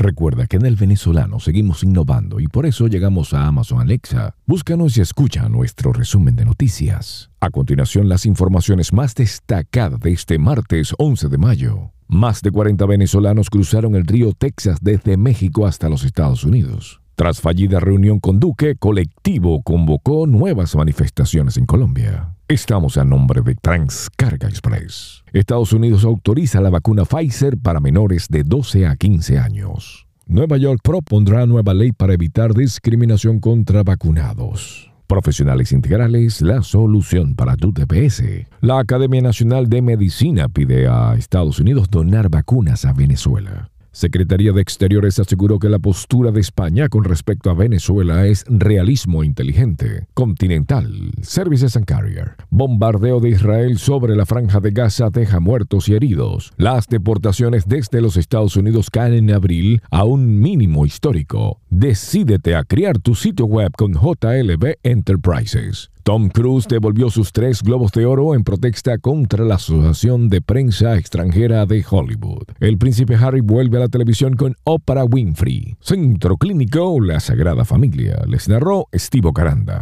Recuerda que en el venezolano seguimos innovando y por eso llegamos a Amazon Alexa. Búscanos y escucha nuestro resumen de noticias. A continuación, las informaciones más destacadas de este martes 11 de mayo. Más de 40 venezolanos cruzaron el río Texas desde México hasta los Estados Unidos. Tras fallida reunión con Duque, colectivo convocó nuevas manifestaciones en Colombia. Estamos a nombre de Transcarga Express. Estados Unidos autoriza la vacuna Pfizer para menores de 12 a 15 años. Nueva York propondrá nueva ley para evitar discriminación contra vacunados. Profesionales Integrales, la solución para tu TPS. La Academia Nacional de Medicina pide a Estados Unidos donar vacunas a Venezuela. Secretaría de Exteriores aseguró que la postura de España con respecto a Venezuela es realismo inteligente. Continental, Services and Carrier. Bombardeo de Israel sobre la franja de Gaza deja muertos y heridos. Las deportaciones desde los Estados Unidos caen en abril a un mínimo histórico. Decídete a crear tu sitio web con JLB Enterprises. Tom Cruise devolvió sus tres globos de oro en protesta contra la Asociación de Prensa Extranjera de Hollywood. El príncipe Harry vuelve a la televisión con Oprah Winfrey. Centro Clínico La Sagrada Familia. Les narró Estivo Caranda.